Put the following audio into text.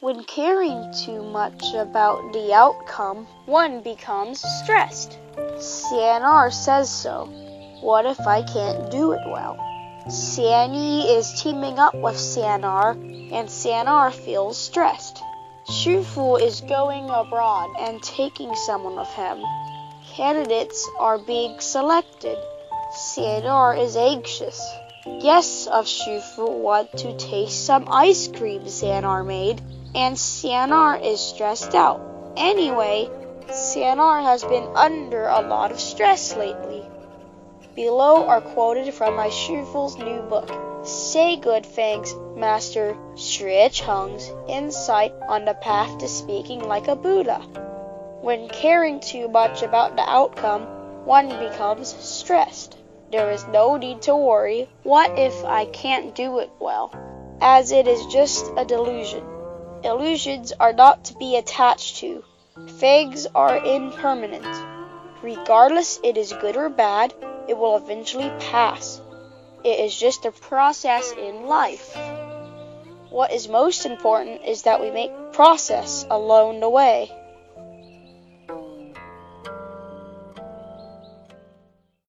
When caring too much about the outcome, one becomes stressed. Cianar says so. What if I can't do it well? Ciany is teaming up with Cianar, and Cianar feels stressed. Shufu is going abroad and taking someone with him. Candidates are being selected. Cianar is anxious. Guests of Shufu want to taste some ice cream Cianar made and Cianar is stressed out. Anyway, Cianar has been under a lot of stress lately. Below are quoted from my Shufu's new book, Say Good Things, Master Shui Cheng's insight on the path to speaking like a Buddha. When caring too much about the outcome, one becomes stressed. There is no need to worry, what if I can't do it well? As it is just a delusion. Illusions are not to be attached to. Things are impermanent. Regardless it is good or bad, it will eventually pass. It is just a process in life. What is most important is that we make process along the way.